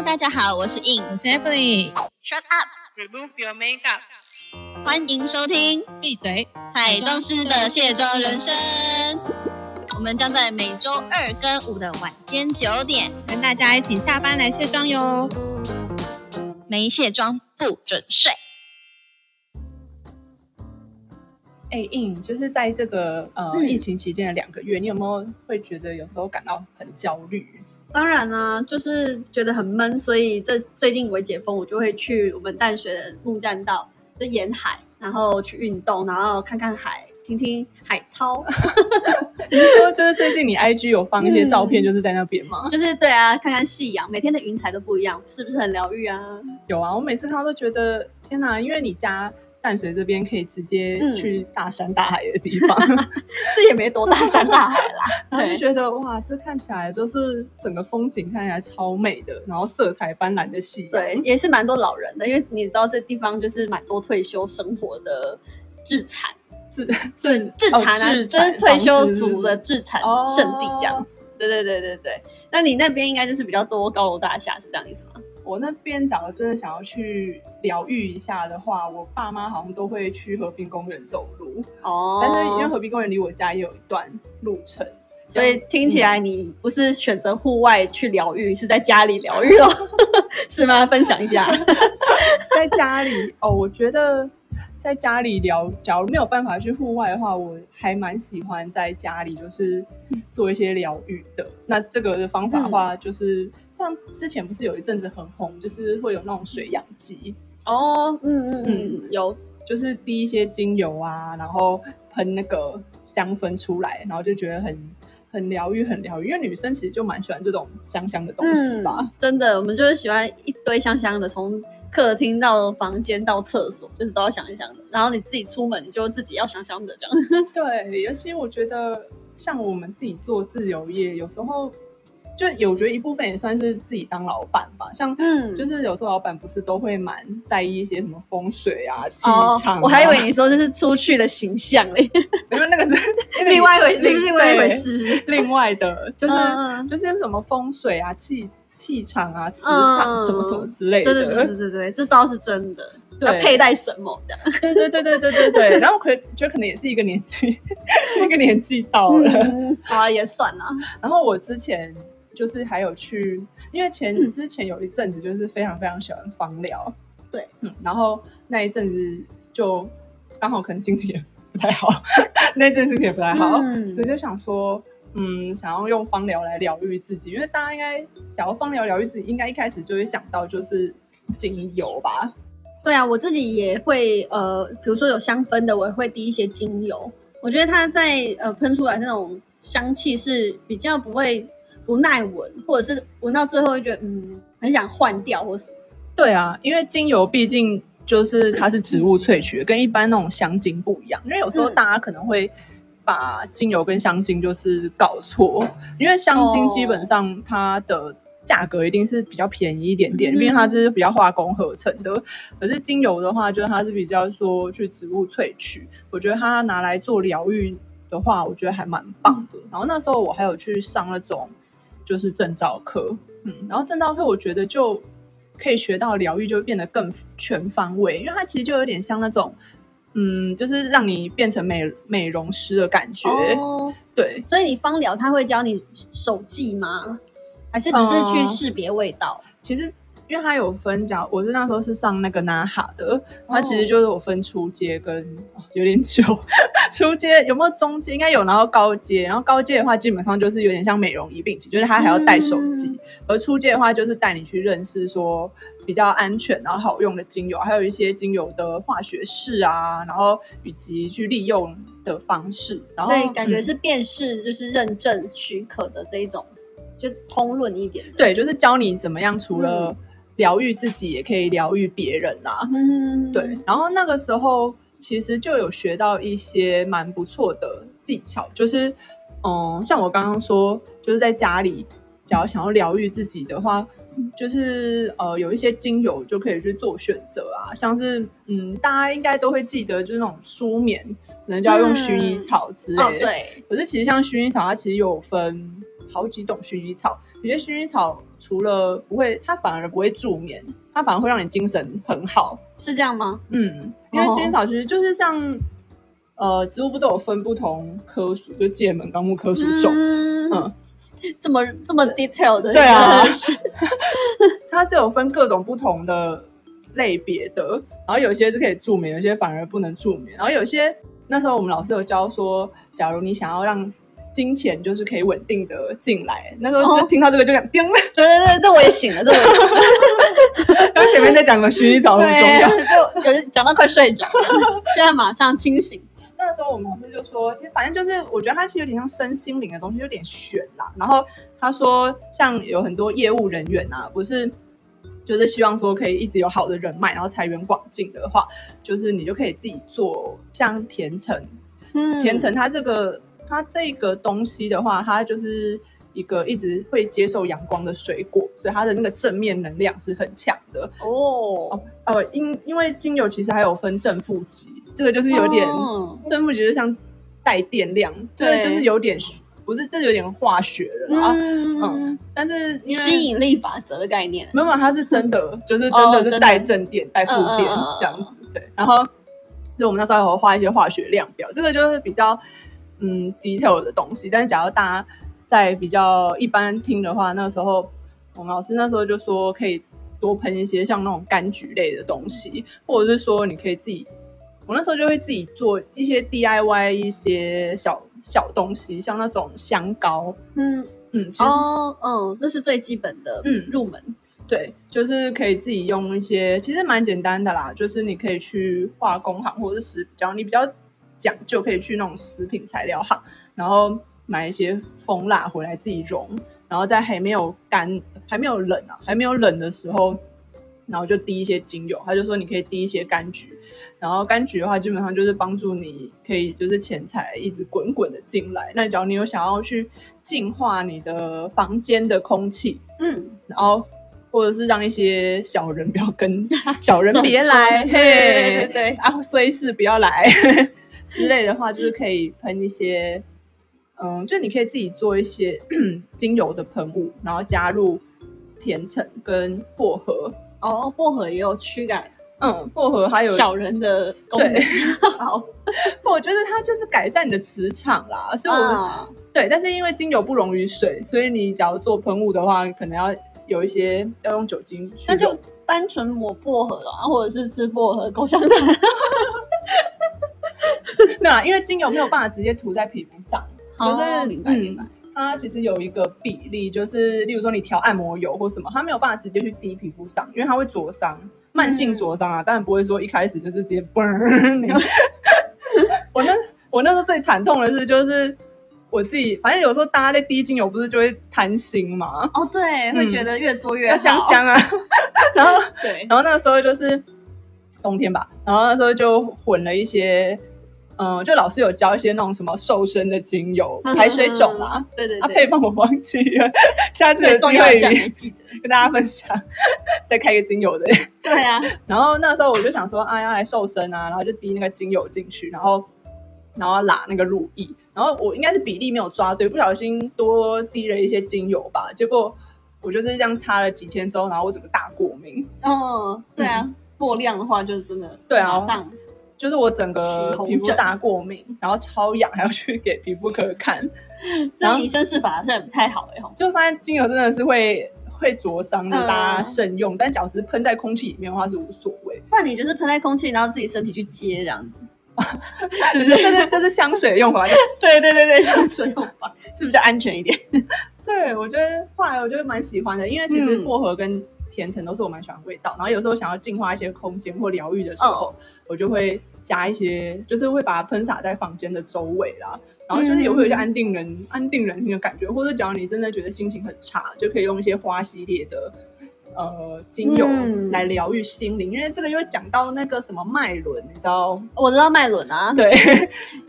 Hello，大家好，我是 In，我是 Emily。Shut up，Remove your makeup。欢迎收听闭嘴！彩妆师的卸妆人生。我们将在每周二跟五的晚间九点，跟大家一起下班来卸妆哟。没卸妆不准睡。哎，印就是在这个呃、嗯疫情期间的两个月，你有没有会觉得有时候感到很焦虑？当然啊、就是觉得很闷，所以这最近微解封，我就会去我们淡水的木栈道，就沿海，然后去运动，然后看看海，听听海涛，你是说就是最近你 IG 有放一些照片，就是在那边吗？就是对啊，看看夕阳，每天的云彩都不一样，是不是很疗愈啊？有啊，我每次看到都觉得天哪，因为你家淡水这边可以直接嗯去大山大海的地方，是也没多大山大海啦，然后就觉得哇，这看起来就是整个风景看起来超美的，然后色彩斑斓的夕阳。对，也是蛮多老人的，因为你知道这地方就是蛮多退休生活的制产。自自自产啊，哦就是退休族的自产哦圣地这样子。对对对对对。那你那边应该就是比较多高楼大厦，是这样意思吗？我那边假如真的想要去疗愈一下的话，我爸妈好像都会去和平公园走路，哦但是因为和平公园离我家也有一段路程，所以听起来你不是选择户外去疗愈，是在家里疗愈哦，是吗？分享一下。在家里哦，我觉得在家里聊，假如没有办法去户外的话，我还蛮喜欢在家里就是做一些疗愈的。那这个的方法的话，就是、像之前不是有一阵子很红，就是会有那种水养机，哦，嗯嗯嗯，有就是滴一些精油啊，然后喷那个香氛出来，然后就觉得很很疗愈，很疗愈。因为女生其实就蛮喜欢这种香香的东西吧。嗯真的，我们就是喜欢一堆香香的，从客厅到房间到厕所，就是都要香香的。然后你自己出门，你就自己要香香的这样。对，尤其我觉得像我们自己做自由业，有时候就有觉得一部分也算是自己当老板吧。像嗯就是有时候老板不是都会蛮在意一些什么风水啊、气哦场、啊我还以为你说就是出去的形象嘞，因为那个是 另外一回，那另是另外一回事。另外的，就是、就是什么风水啊、气气场啊、磁场、嗯什么什么之类的。对对对对对对，这倒是真的。要佩戴什么的？对对对对对对对。然后可觉得可能也是一个年纪，一个年纪到了。嗯，好啊，也算了。然后我之前就是还有去，因为前、嗯之前有一阵子就是非常非常喜欢芳疗，对，嗯，然后那一阵子就刚好可能心情也不太好，那一阵心情也不太好，嗯所以就想说。嗯，想要用芳疗来疗愈自己，因为大家应该，假如芳疗疗愈自己，应该一开始就会想到就是精油吧。对啊，我自己也会呃，比如说有香氛的，我也会滴一些精油。我觉得它在呃喷出来那种香气是比较不会不耐闻，或者是闻到最后会觉得嗯很想换掉或什么。对啊，因为精油毕竟就是它是植物萃取的，跟一般那种香精不一样。因为有时候嗯大家可能会把精油跟香精就是搞错，因为香精哦基本上它的价格一定是比较便宜一点点，嗯毕竟它这是比较化工合成的。可是精油的话，就是它是比较说去植物萃取，我觉得它拿来做疗愈的话，我觉得还蛮棒的。然后那时候我还有去上那种就是证照课，嗯，然后证照课我觉得就可以学到疗愈，就会变得更全方位，因为它其实就有点像那种，嗯，就是让你变成美美容师的感觉，哦，对。所以你芳疗他会教你手技吗？还是只是去嗯识别味道？其实因为它有分讲，我是那时候是上那个 NAHA 的，它其哦实就是我分初阶跟、哦有点久，初阶有没有中阶？应该有，然后高阶，然后高阶的话基本上就是有点像美容仪并且，就是它还要带手机，嗯而初阶的话就是带你去认识说比较安全然后好用的精油，还有一些精油的化学式啊，然后以及去利用的方式，然后所以感觉嗯是辨识就是认证许可的这一种，就通论一点的。对，就是教你怎么样除了嗯疗愈自己，也可以疗愈别人啦。嗯，对，然后那个时候其实就有学到一些蛮不错的技巧，就是嗯，像我刚刚说，就是在家里，只要想要疗愈自己的话，就是呃有一些精油就可以去做选择啊，像是嗯大家应该都会记得，就是那种舒眠，可能就要用薰衣草之类的。哦，对，可是其实像薰衣草，它其实有分好几种薰衣草，有些薰衣草除了不会，它反而不会助眠，它反而会让你精神很好。是这样吗？嗯，因为哦薰衣草其实就是像。呃，植物不都有分不同科属，就界门纲目科属种。嗯嗯，这么这么 detail 的，对啊 它是有分各种不同的类别的，然后有些是可以助眠，有些反而不能助眠。然后有些那时候我们老师有教说，假如你想要让金钱就是可以稳定的进来，那时候就哦听到这个就想叮，对对对，这我也醒了，这我也醒了，刚前面在讲的薰衣草很重要。对，就有讲到快睡着了，现在马上清醒。那时候我们老师就说，其实反正就是我觉得它其实有点像身心灵的东西，有点玄啦。然后他说，像有很多业务人员啊，不是就是希望说可以一直有好的人脉，然后财源广进的话，就是你就可以自己做像甜橙，嗯甜橙它这个它这个东西的话，它就是一个一直会接受阳光的水果，所以它的那个正面能量是很强的。哦，呃，因因为精油其实还有分正负极，这个就是有点。哦正负极就像带电量，这个对就是有点不是，这有点化学的啦。嗯嗯，但是因为吸引力法则的概念。没有，它是真的，就是真的的是带正电、带负电这样子。对，然后就我们那时候还有画一些化学量表，这个就是比较嗯 detail 的东西。但是假如大家在比较一般听的话，那时候我们老师那时候就说可以多喷一些像那种柑橘类的东西，或者是说你可以自己。我那时候就会自己做一些 DIY 一些小小东西，像那种香膏，嗯，嗯，其实哦，嗯，这是最基本的，嗯入门。对，就是可以自己用一些，其实蛮简单的啦。就是你可以去化工行或者是食，只要你比较讲究，可以去那种食品材料行，然后买一些蜂蜡回来自己溶，然后在还没有干、还没有冷啊、还没有冷的时候，然后就滴一些精油。他就说你可以滴一些柑橘，然后柑橘的话，基本上就是帮助你可以就是钱财一直滚滚的进来。那只要你有想要去净化你的房间的空气，嗯，然后或者是让一些小人不要跟 小人别来，对对对嘿，对啊，虽事不要来之类的话，就是可以喷一些，嗯，就你可以自己做一些 精油的喷雾，然后加入甜橙跟薄荷，哦，薄荷也有驱赶嗯，薄荷还有小人的功能 我觉得它就是改善你的磁场啦，所以我、啊，对，但是因为精油不溶于水，所以你假如做喷雾的话，可能要有一些要用酒精去那就单纯抹薄荷啊，或者是吃薄荷口香糖。没有啦，因为精油没有办法直接涂在皮肤上，就是、哦明白明白嗯。它其实有一个比例，就是例如说你调按摩油或什么，它没有办法直接去滴皮肤上，因为它会灼伤，慢性灼伤啊。当然不会说一开始就是直接嘣你。我那我那时候最惨痛的是，就是我自己，反正有时候大家在滴精油不是就会贪心嘛，哦，对，会觉得越多越好。要香香啊。然后对，然后那个时候就是冬天吧，然后那时候就混了一些，嗯，就老师有教一些那种什么瘦身的精油、排水肿啊，，啊，对对啊，配方我忘记了，下次有最机会重要的讲还记得。跟大家分享，再开个精油的。对啊，然后那时候我就想说，啊，要来瘦身啊，然后就滴那个精油进去，然后然后拉那个乳液，然后我应该是比例没有抓对，不小心多滴了一些精油吧，结果我就是这样擦了几天之后，然后我整个大过敏。嗯，对啊，过量的话就是真的，对啊马上就是我整个皮肤大过敏，然后超痒，还要去给皮肤科看，这以身试法好像也不太好哎吼。就发现精油真的是会会灼伤的，嗯大家慎用。但假如只是喷在空气里面的话是无所谓，那你就是喷在空气，然后自己身体去接这样子。是不是？这是这是香水用法。对对对对，香水用法是比较安全一点。对，我觉得后来我就蛮喜欢的，因为其实嗯薄荷跟甜橙都是我蛮喜欢的味道。然后有时候想要净化一些空间或疗愈的时候，我就会加一些，就是会把它喷洒在房间的周围啦。然后就是也会有一些安定人、安定人心的感觉，或者假如你真的觉得心情很差，就可以用一些花系列的呃精油嗯来疗愈心灵。因为这个又讲到那个什么脉轮，你知道？我知道脉轮啊，对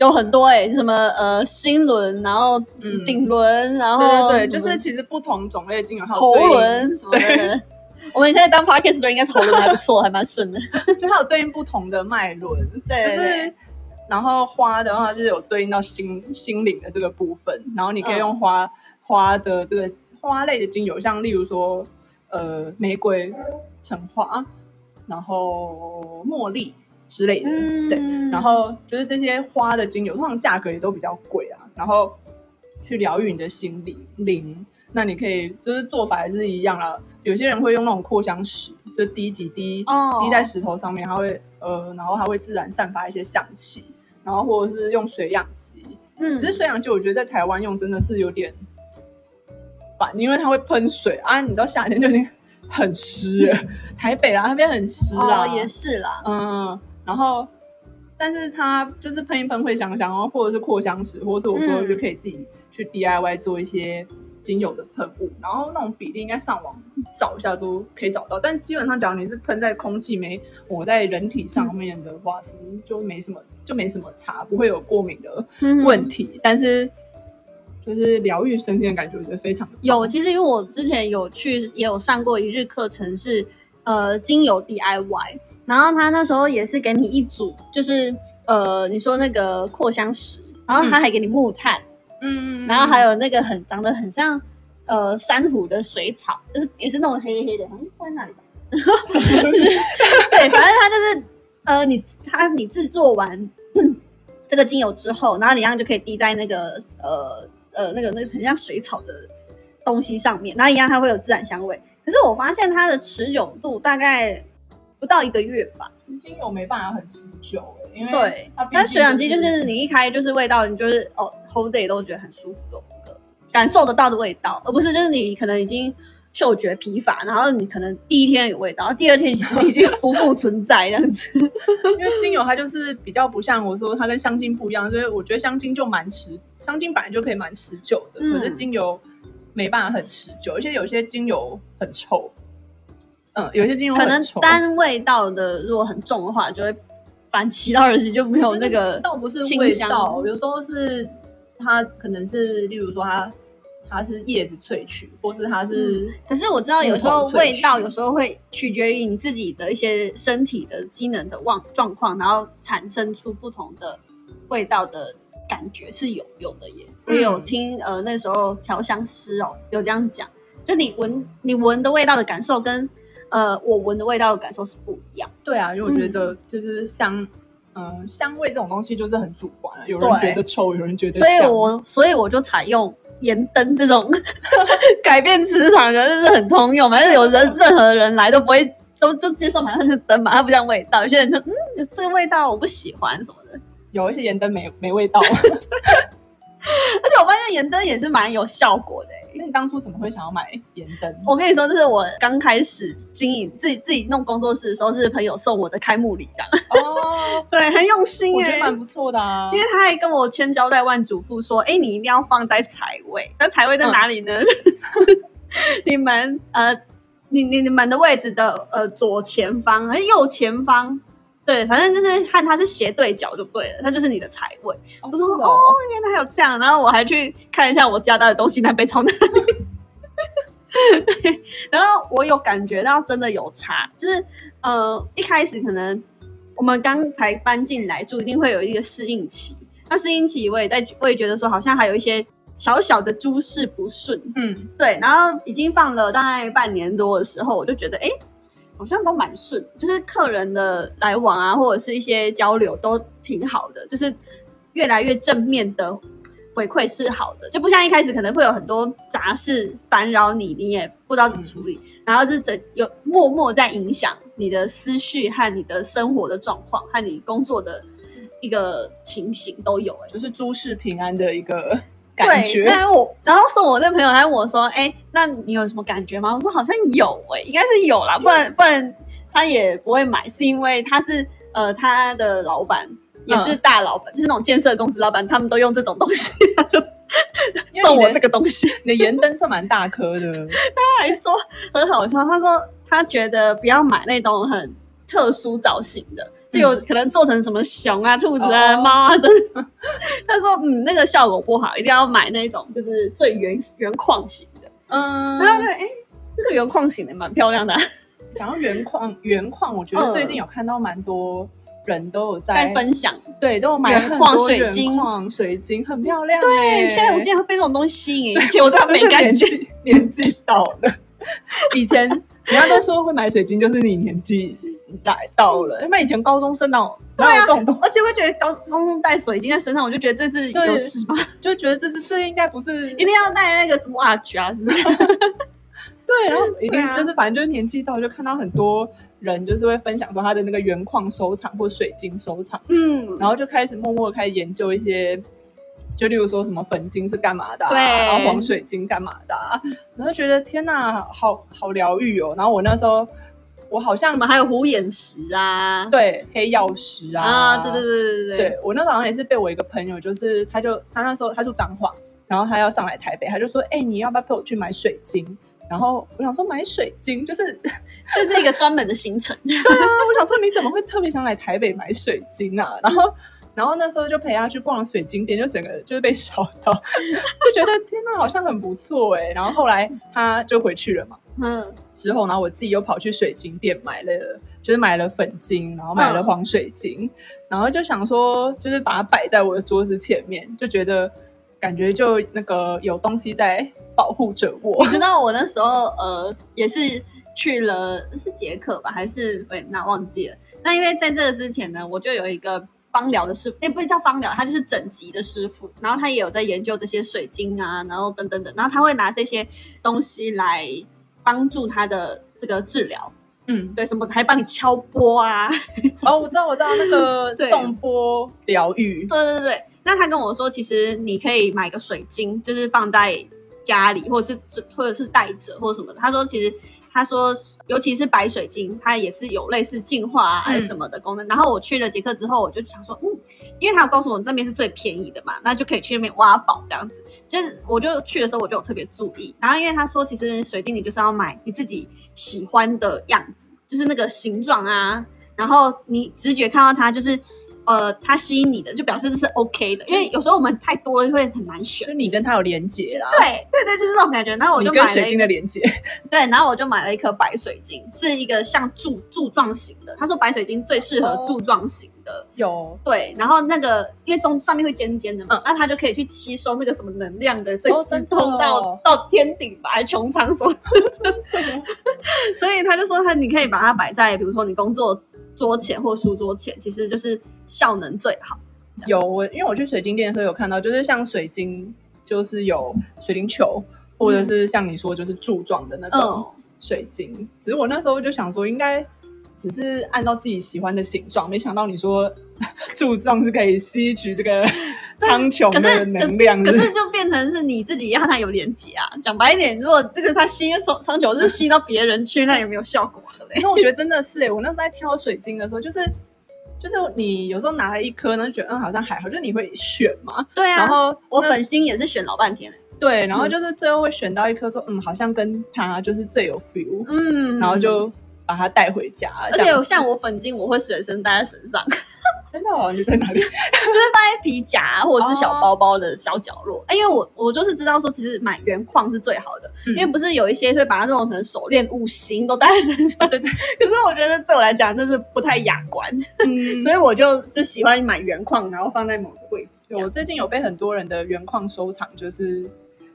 有很多哎、什么呃心轮，然后顶轮，然后对对对，就是其实不同种类的精油还有喉对应轮什么的。我们现在当 podcast 的应该是喉咙还不错，还蛮顺的。就它有对应不同的脉轮，就对对对。是然后花的话就是有对应到心心灵的这个部分，然后你可以嗯。用花花的这个花类的精油，像例如说呃玫瑰、橙花，然后茉莉之类的，嗯。对，然后就是这些花的精油，通常价格也都比较贵啊，然后去疗愈你的心灵灵。那你可以就是做法还是一样啦，有些人会用那种扩香石，就滴几滴哦。滴在石头上面，它会呃，然后它会自然散发一些香气，然后或者是用水养机，嗯。只是水养机我觉得在台湾用真的是有点烦，因为它会喷水。啊，你到夏天就已经很湿了，台北啦那边很湿啦，哦也是啦，嗯，然后但是它就是喷一喷会香香，然后或者是扩香石，或者是我说嗯。就可以自己去 DIY 做一些精油的喷雾，然后那种比例应该上网找一下都可以找到，但基本上假如你是喷在空气没抹在人体上面的话，其实就没什么就没什么差，不会有过敏的嗯问题，但是就是疗愈身心的感觉，我觉得非常的有，其实因为我之前有去也有上过一日课程是，呃精油 DIY，然后他那时候也是给你一组，就是呃你说那个扩香石，然后他还给你木炭，嗯，然后还有那个很长得很像呃珊瑚的水草，就是也是那种黑黑的，好像放在那里吧。对，反正它就是呃，你它你制作完、嗯这个精油之后，然后你一样就可以滴在那个呃呃那个那个很像水草的东西上面，然后一样它会有自然香味。可是我发现它的持久度大概不到一个月吧。精油没办法很持久、欸，因为对但水养机就是你一开就是味道，你就是哦 whole day 都觉得很舒服的，感受得到的味道，而不是就是你可能已经嗅觉疲乏，然后你可能第一天有味道，第二天其实已经不复存在这样子。因为精油它就是比较不像我说它跟香精不一样，所以我觉得香精就蛮持，香精本来就可以蛮持久的，嗯可是精油没办法很持久，而且有些精油很臭，嗯，有些精油可能单味道的如果很重的话，就会反其道而行，就没有那个倒不是味清香道，有时候是它可能是例如说它它是叶子萃取，或是它是、可是我知道有时候味道有时候会取决于你自己的一些身体的机能的状状况，然后产生出不同的味道的感觉是有有的耶。我有嗯听呃那时候调香师哦有这样讲，就你闻你闻的味道的感受跟呃我闻的味道的感受是不一样。对啊，因为我觉嗯得就是香。嗯，香味这种东西就是很主观了，有人觉得臭，有人觉得所以我所以我就采用盐灯这种 改变磁场的，就是很通用嘛。反正有人任何人来都不会都就接受，反正是灯嘛，它不像味道。有些人说嗯，这个味道我不喜欢什么的。有一些盐灯没没味道。而且我发现盐灯也是蛮有效果的欸、那你当初怎么会想要买盐灯？我跟你说，这是我刚开始经营自己自己弄工作室的时候，是朋友送我的开幕礼，这样哦，对，很用心哎、我觉得蛮不错的啊因。为他还跟我千交代万嘱咐说：“哎、你一定要放在财位。那财位在哪里呢？你们呃，你你你们的位置的呃左前方，还是右前方？对，反正就是和它是斜对角就对了，它就是你的财位。哦我说是哦，原来还有这样，然后我还去看一下我家到的东西南北朝哪里。然后我有感觉到真的有差，就是呃一开始可能我们刚才搬进来住，一定会有一个适应期。那适应期我也在，我也觉得说好像还有一些小小的诸事不顺，嗯，对，然后已经放了大概半年多的时候，我就觉得哎。诶好像都蛮顺，就是客人的来往啊，或者是一些交流都挺好的，就是越来越正面的回馈是好的，就不像一开始可能会有很多杂事烦扰你，你也不知道怎么处理，然后是整有默默在影响你的思绪和你的生活的状况和你工作的一个情形都有、哎。就是诸事平安的一个感对，觉。但我然后送我那朋友，他问我说：“哎、那你有什么感觉吗？”我说：“好像有、哎，应该是有啦，不然不然他也不会买，是因为他是呃他的老板也是大老板，就是那种建设公司老板，他们都用这种东西，他就送我这个东西。你的盐灯算蛮大颗的，他还说很好笑，他说他觉得不要买那种很特殊造型的，嗯有可能做成什么熊啊、兔子啊、哦猫啊等。他说嗯，那个效果不好，一定要买那种就是最原原矿型的。嗯然后他就哎、这个原矿型的蛮漂亮的啊、讲到原矿，原矿，我觉嗯得最近有看到蛮多人都有在在分享。对，都有买原矿水晶矿水晶，很漂亮对，欸。现在我竟然会被这种东西吸引，以前我对它就是没感觉。年纪年纪到了。以前人家都说会买水晶，就是你年纪来到了。因为以前高中生哪有哪有这种东西，而且会觉得高高中带水晶在身上，我就觉得这是对有事吧，就觉得这这这应该不是 一定要带那个什么 watch 啊，是不是？对，然后一定就是反正就是年纪到，就看到很多人就是会分享说他的那个原矿收藏或水晶收藏，嗯，然后就开始默默地开始研究一些。就例如说什么粉晶是干嘛的、啊，对然后黄水晶干嘛的、啊，然后觉得天哪，好好疗愈哦。然后我那时候我好像什么还有虎眼石啊，对黑曜石啊，啊，对对对对对我那时候好像也是被我一个朋友，就是他就他那时候他住彰化，然后他要上来台北，他就说：“哎、你要不要陪我去买水晶？”然后我想说买水晶，就是 这是一个专门的行程。我想说你怎么会特别想来台北买水晶啊？然后然后那时候就陪他去逛水晶店，就整个就是被烧到，就觉得天哪，好像很不错哎。然后后来他就回去了嘛，嗯，之后，然后我自己又跑去水晶店买了，就是买了粉晶，然后买了嗯黄水晶，然后就想说，就是把它摆在我的桌子前面，就觉得感觉就那个有东西在保护着我你。知道我那时候呃也是去了是捷克吧，还是对那忘记了。那因为在这个之前呢，我就有一个芳疗的师傅，也不是叫芳疗，他就是整级的师傅，然后他也有在研究这些水晶啊，然后等等等，然后他会拿这些东西来帮助他的这个治疗，嗯，对，什么还帮你敲波啊，哦，我知道，我知道那个 对。颂钵疗愈，对对对，那他跟我说，其实你可以买个水晶，就是放在家里，或者是或者是带着或者什么的。他说，其实他说，尤其是白水晶，它也是有类似净化啊什么的功能。然后我去了捷克之后，我就想说，嗯，因为他有告诉我那边是最便宜的嘛，那就可以去那边挖宝这样子。就是我就去的时候，我就有特别注意。然后因为他说，其实水晶你就是要买你自己喜欢的样子，就是那个形状啊，然后你直觉看到它就是。呃，它吸引你的，就表示这是 OK 的，因为有时候我们太多了会很难选就。你跟他有连接啦，对对对，就是这种感觉。然后我就买了一晶的连接，对，然后我就买了一颗白水晶，是一个像柱柱状型的。他说白水晶最适合哦柱状型的，有对。然后那个因为中上面会尖尖的嘛，嗯那它就可以去吸收那个什么能量的最直哦真的通到、哦到天顶吧，还穹苍什么的。所以他就说他你可以把它摆在比如说你工作桌前或书桌前，其实就是效能最好。有我，因为我去水晶店的时候有看到，就是像水晶，就是有水晶球，或者是像你说就是柱状的那种嗯水晶。只是我那时候就想说，应该只是按照自己喜欢的形状，没想到你说 柱状是可以吸取这个苍穹的能量。可是是就变成是你自己要它有连接啊。讲白一点，如果这个它吸长长久是吸到别人去，那也没有效果因为我觉得真的是、欸，我那时候在挑水晶的时候，就是就是你有时候拿了一颗呢，就觉得嗯好像还好，就是你会选嘛。对啊，然后我粉心也是选老半天，对，然后嗯就是最后会选到一颗说嗯好像跟它就是最有 feel，、嗯然后就把它带回家。而且像我粉晶，我会随身带在身上，真的哦，你在哪里？就是放在皮夹啊或者是小包包的小角落。哎因为我我就是知道说，其实买原矿是最好的，嗯因为不是有一些会把它弄成手链、五行都戴在身上，对对。可是我觉得对我来讲，这是不太雅观，嗯，所以我就就喜欢买原矿，然后放在某个位置这样。我最近有被很多人的原矿收藏，就是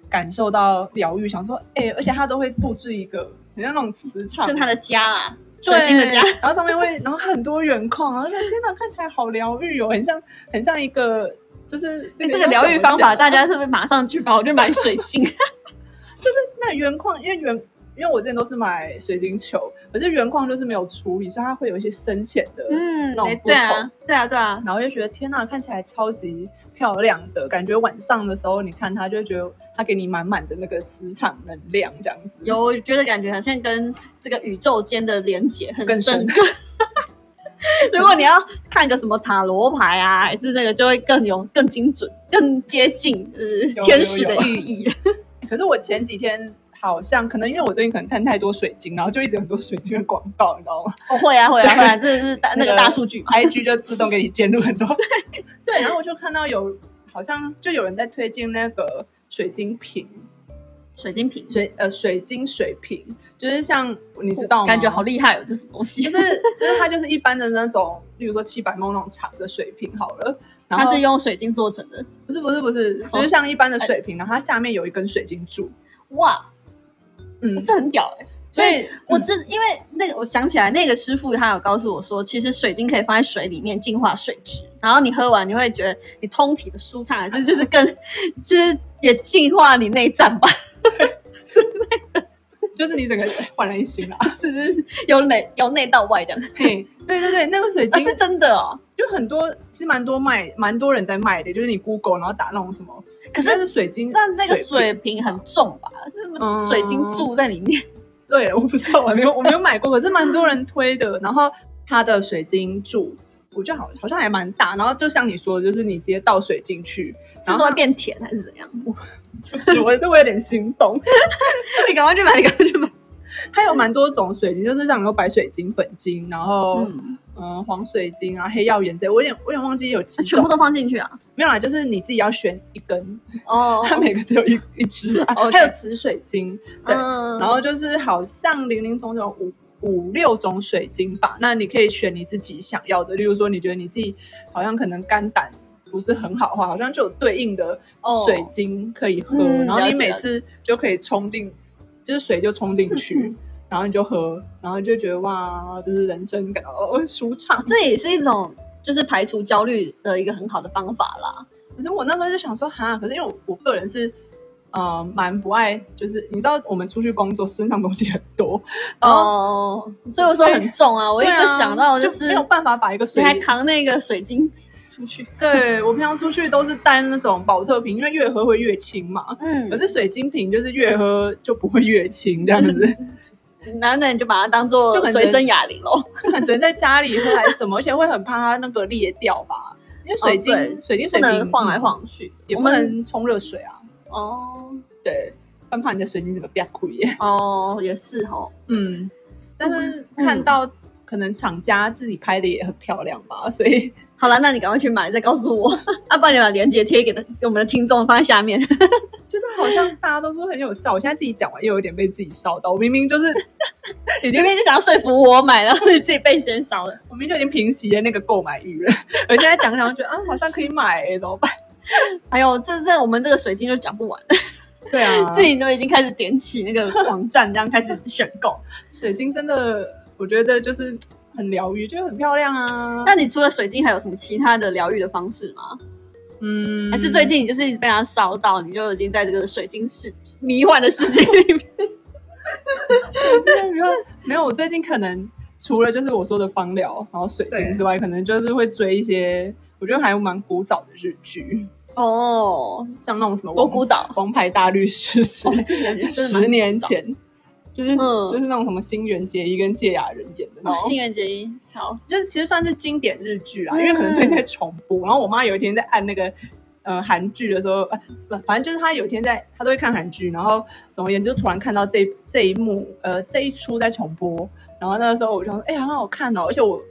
感受到疗愈，想说哎、而且他都会布置一个很像那种磁场，就是它的家啊，水对晶的家。然后上面会，然后很多原矿，然后就天哪，看起来好疗愈哦，很像很像一个就是这个疗愈方法，大家是不是马上去跑去买水晶？就是那原矿，因为原因为我之前都是买水晶球，可是原矿就是没有处理，所以它会有一些深浅的，嗯对啊，对啊，对啊。然后就觉得天哪，看起来超级漂亮的，感觉晚上的时候你看它，就觉得它给你满满的那个磁场能量，这样子。有我觉得感觉好像跟这个宇宙间的连接很深刻。如果你要看个什么塔罗牌啊，还是那个，就会更有更精准、更接近呃天使的寓意。可是我前几天好像可能因为我最近可能看太多水晶，然后就一直有很多水晶的广告，你知道吗？哦，会啊，会啊，会啊，这是大那个大数据嘛。IG 就自动给你建入很多。对，然后我就看到有好像就有人在推荐那个水晶瓶，水晶瓶，水呃水晶水瓶，就是像你知道吗？感觉好厉害哦，这是什么东西？就是就是它就是一般的那种，例如说七百梦那种长的水瓶好了，然后它是用水晶做成的。不是不是不是，就是像一般的水瓶，然后它下面有一根水晶柱，哇，嗯，这很屌哎、所以我知，因为那个我想起来，那个师傅他有告诉我说，其实水晶可以放在水里面净化水质，然后你喝完你会觉得你通体的舒畅，还是就是更就是也净化你内脏吧，就是你整个焕然一新啦。是由内由内到外这样，嘿，对对对，那个水啊晶是真的哦。就很多，其实蛮多卖，蛮多人在卖的，就是你 Google 然后打那种什么，可是是水晶，但那个水瓶很重吧？那么嗯水晶柱在里面，对，我不知道，我没有我没有买过，可是蛮多人推的。然后它的水晶柱，我觉得好好像还蛮大。然后就像你说的，就是你直接倒水进去，是说会然后它变甜还是怎样？就 是我这我有点心动。你赶快去买，你赶快去买。它有蛮多种水晶，就是像有白水晶、粉晶，然后嗯，嗯、黄水晶啊、黑曜岩这类，我有点我有点忘记有几种，全部都放进去啊？没有啦，就是你自己要选一根，哦 它每个只有一一支啊，OK 还有紫水晶，对，嗯然后就是好像零零总总五五六种水晶吧，那你可以选你自己想要的，例如说你觉得你自己好像可能肝胆不是很好的话，好像就有对应的哦水晶可以喝，嗯然后你每次就可以冲进，就是水就冲进去。然后你就喝，然后就觉得哇，就是人生感到哦舒畅。这也是一种就是排除焦虑的一个很好的方法啦。可是我那时候就想说，哈，可是因为我我个人是，呃，蛮不爱，就是你知道我们出去工作身上东西很多，哦，所以我说很重啊，我一对个啊想到就是没有办法把一个你水还扛那个水晶出去，对我平常出去都是带那种保特瓶，因为越喝会越轻嘛。嗯可是水晶瓶就是越喝就不会越轻这样子，男的你就把它当做就很随身哑铃喽。就可能只能在家里喝还是什么，而且会很怕它那个裂掉吧。因为水晶、哦水晶不水瓶能晃来，晃去，也不能冲热水啊。哦对，很怕你的水晶怎么变亏耶。哦也是哦，嗯，但是看到可能厂家自己拍的也很漂亮吧，所以 好了，那你赶快去买，再告诉我，要 不然你把链接贴给给我们的听众放在下面。就是好像大家都说很有效。我现在自己讲完又有点被自己烧到，我明明就是已经因为就想要说服我买，然后你自己被先烧了。我明明就已经平息了那个购买欲了，我现在讲讲觉得啊好像可以买、欸，怎么办？还有这这我们这个水晶就讲不完了，对啊，自己都已经开始点起那个网站，这样开始选购。水晶真的我觉得就是很疗愈，就很漂亮啊。那你除了水晶，还有什么其他的疗愈的方式吗？嗯，还是最近你就是一直被它烧到，你就已经在这个水晶世迷幻的世界里面？没有没有，我最近可能除了就是我说的芳疗，然后水晶之外，可能就是会追一些我觉得还蛮古早的日剧，哦，像那种什么多古早王牌大律师十年前，就是、嗯。就是那种什么新垣结衣跟芥雅人演的那种，哦新垣结衣，好，就是其实算是经典日剧啦，嗯因为可能最近在重播。然后我妈有一天在按那个呃韩剧的时候，呃不，反正就是她有一天在她都会看韩剧，然后总而言之就突然看到这这一幕呃这一出在重播，然后那个时候我就说哎、很好看哦，而且我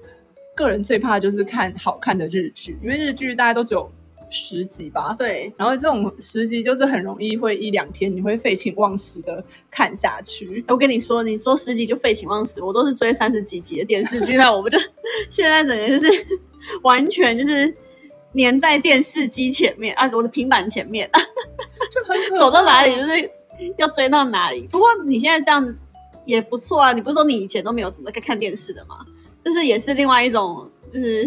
个人最怕的就是看好看的日剧，因为日剧大家都只有十集吧。对，然后这种十集就是很容易会一两天你会废寝忘食的看下去，我跟你说，你说十集就废寝忘食，我都是追三十几集的电视剧，那我不就现在整个就是 完全就是粘在电视机前面啊，我的平板前面，就走到哪里就是要追到哪里。不过你现在这样也不错啊，你不是说你以前都没有什么在看电视的吗？就是也是另外一种，就是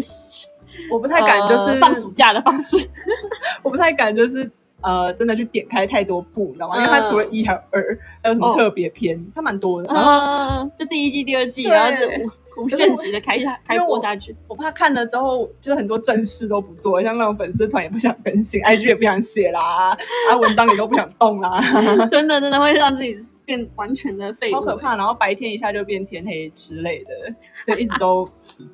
我不太敢，就是、呃放暑假的方式。我不太敢，就是呃，真的去点开太多部，你知道吗？因为它除了一还有二，还有什么哦特别篇，它蛮多的。然后嗯，就第一季、第二季，然后是无无限期的开下开播下去。我怕看了之后，就是很多正事都不做，像那种粉丝团也不想更新，IG 也不想写啦，啊，文章也都不想动啦，真的真的会让自己变完全的废物，好可怕。然后白天一下就变天黑之类的，所以一直都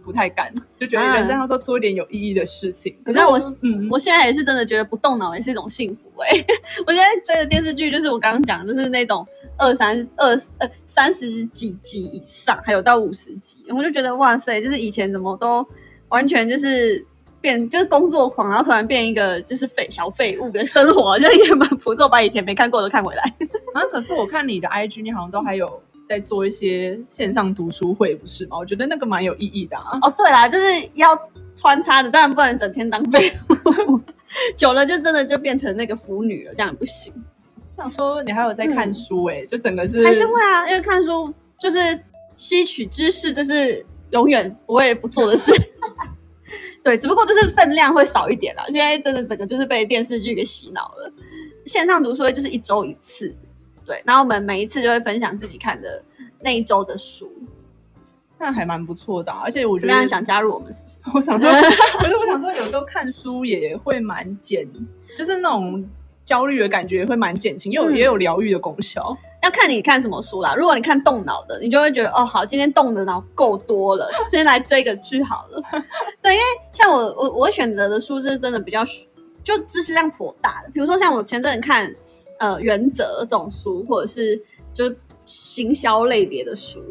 不太敢，就觉得人生要说做一点有意义的事情。可是我嗯，我现在也是真的觉得不动脑也是一种幸福哎、我现在追的电视剧就是我刚刚讲，就是那种二三二呃三十几集以上，还有到五十集，我就觉得哇塞，就是以前怎么都完全就是变就是工作狂，然后突然变一个就是废小废物的生活，就也蛮不错，把以前没看过的看回来。啊，可是我看你的 IG，你好像都还有在做一些线上读书会，不是吗？我觉得那个蛮有意义的啊。哦，对啦，就是要穿插的，当然不能整天当废物，久了就真的就变成那个腐女了，这样也不行。想说你还有在看书哎、就整个是还是会啊，因为看书就是吸取知识，这是永远不会不做的事。对，只不过就是分量会少一点啦。现在真的整个就是被电视剧给洗脑了。线上读书会就是一周一次，对，然后我们每一次就会分享自己看的那一周的书。那还蛮不错的啊、而且我？觉得想加入我们是不是？我想说，可是我想说，有时候看书也会蛮简，就是那种焦虑的感觉也会蛮减轻，也有、嗯也有疗愈的功效。要看你看什么书啦。如果你看动脑的，你就会觉得哦，好，今天动的脑够多了，先来追个剧好了。对，因为像我我我会选择的书是真的比较就知识量颇大的，比如说像我前阵看呃原则这种书，或者是就行销类别的书，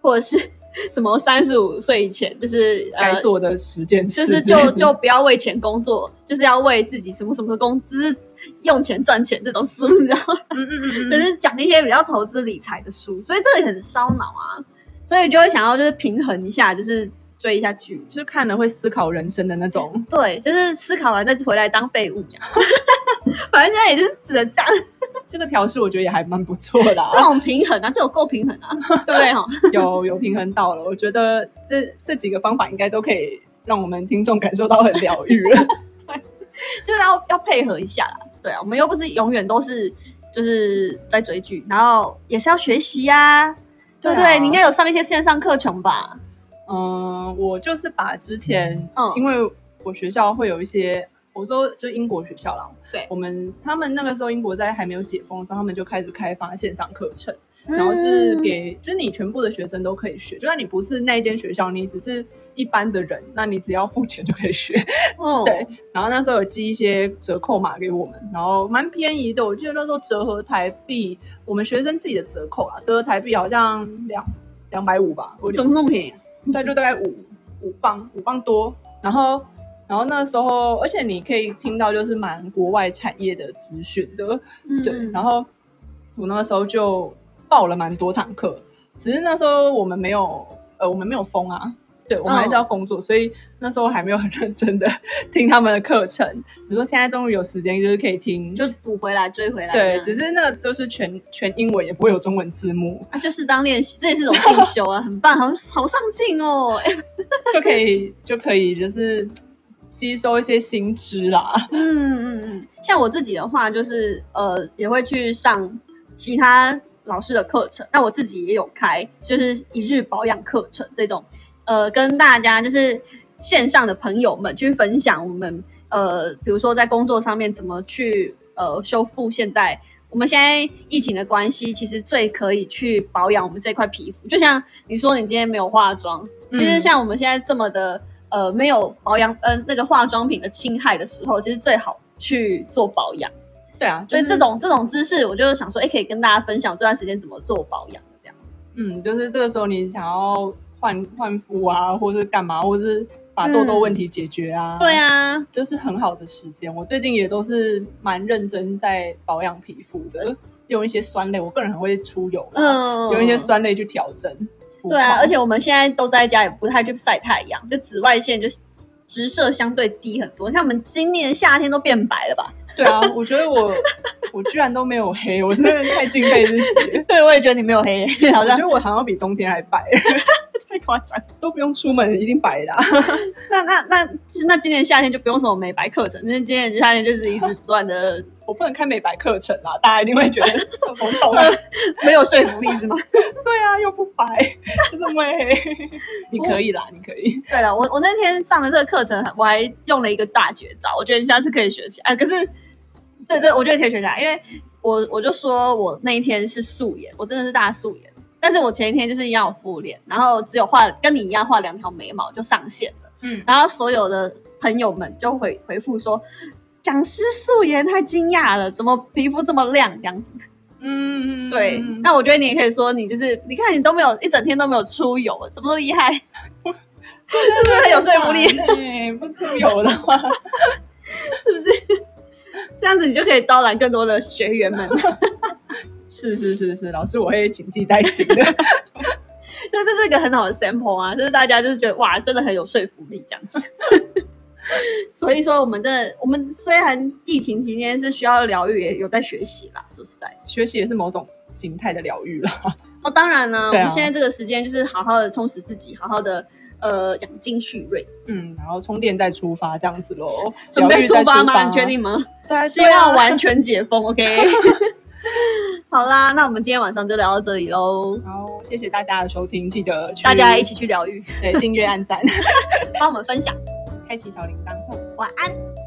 或者是 什么三十五岁以前就是呃该做的十件事就是就就不要为钱工作，就是要为自己什么什么工资用钱赚钱这种书，你知道吗？嗯嗯嗯嗯，就是讲一些比较投资理财的书，所以这个也很烧脑啊，所以就会想要就是平衡一下，就是追一下剧。就是看了会思考人生的那种。对，就是思考完再回来当废物。反正现在也就是只能这样，这个调试我觉得也还蛮不错的、这啊，种平衡啊，这种够平衡啊，对不对哈？有有平衡到了。我觉得这这几个方法应该都可以让我们听众感受到很疗愈了。对就是要要配合一下啦。对啊，我们又不是永远都是就是在追剧，然后也是要学习呀、对不对？你应该有上一些线上课程吧？嗯，我就是把之前，嗯因为我学校会有一些，我说就英国学校啦，对我们他们那个时候英国在还没有解封的时候，他们就开始开发线上课程，然后是嗯给就是你全部的学生都可以学，就算你不是那一间学校，你只是一般的人，那你只要付钱就可以学。哦 对，然后那时候有寄一些折扣码给我们，然后蛮便宜的，我记得那时候折合台币，我们学生自己的折扣啊，折合台币好像两两百五吧，怎么那么便宜？对，就大概五五磅，五磅多。然后，然后那时候，而且你可以听到就是蛮国外产业的资讯的，对。嗯然后我那个时候就报了蛮多堂课，只是那时候我们没有，呃，我们没有封啊。对，我们还是要工作，所以那时候还没有很认真的 听他们的课程。只是说现在终于有时间，就是可以听。就补回来追回来这对，只是那个就是全全英文，也不会有中文字幕，啊，就是当练习，这也是一种进修啊，很棒，好好上进哦。哎就可以就可以就是吸收一些新知啦。嗯嗯嗯，像我自己的话，就是呃，也会去上其他老师的课程。那我自己也有开，就是一日保养课程这种，呃，跟大家就是线上的朋友们去分享我们呃，比如说在工作上面怎么去呃修复现在。我们现在疫情的关系，其实最可以去保养我们这块皮肤。就像你说，你今天没有化妆，其实嗯像我们现在这么的呃没有保养呃那个化妆品的侵害的时候，其实最好去做保养。对啊，所以就是这种这种知识，我就想说，哎，可以跟大家分享这段时间怎么做保养这样。嗯，就是这个时候你想要换换肤啊，或是干嘛，或是把痘痘问题解决啊，对，啊，就是很好的时间。我最近也都是蛮认真在保养皮肤的，用一些酸类，我个人很会出油，嗯，用一些酸类去调整。对啊，而且我们现在都在家，也不太去晒太阳，就紫外线就直射相对低很多。像我们今年夏天都变白了吧？对啊，我觉得我 我居然都没有黑，我真的太敬佩自己了。对，我也觉得你没有黑，好像我觉得我好像比冬天还白，太夸张。都不用出门，一定白的啊、那那那那今年夏天就不用什么美白课程，那今年夏天就是一直不断的我不能开美白课程啦，大家一定会觉得很懵懂。没有说服力是吗？对啊，又不白，就这么黑。你可以啦，你可以。对了，我我那天上的这个课程，我还用了一个大绝招，我觉得你下次可以学起来。啊、可是，对对，我觉得可以学起来，因为我我就说我那一天是素颜，我真的是大素颜，但是我前一天就是一样有敷脸，然后只有画跟你一样画两条眉毛就上线了，嗯然后所有的朋友们就回回复说。讲师素颜太惊讶了，怎么皮肤这么亮？这样子，嗯，对。那我觉得你也可以说，你就是你看你都没有一整天都没有出油，怎么厉害？是不是很有说服力？不出游的话，是不是？这样子你就可以招揽更多的学员们。是是是是，老师我会谨记在心的。就这是一个很好的 sample 啊，就是大家就是觉得哇，真的很有说服力这样子。所以说，我们的我们虽然疫情期间是需要疗愈，也有在学习啦。说实在，学习也是某种形态的疗愈啦。哦，当然呢，我们现在这个时间就是好好的充实自己，好好的呃养精蓄锐，嗯，然后充电再出发这样子喽。准备出发吗？你确定吗？对，希望完全解封，OK。好啦，那我们今天晚上就聊到这里喽，好，谢谢大家的收听，记得大家一起去疗愈，对订阅、按赞、帮我们分享，开启小铃铛。晚安。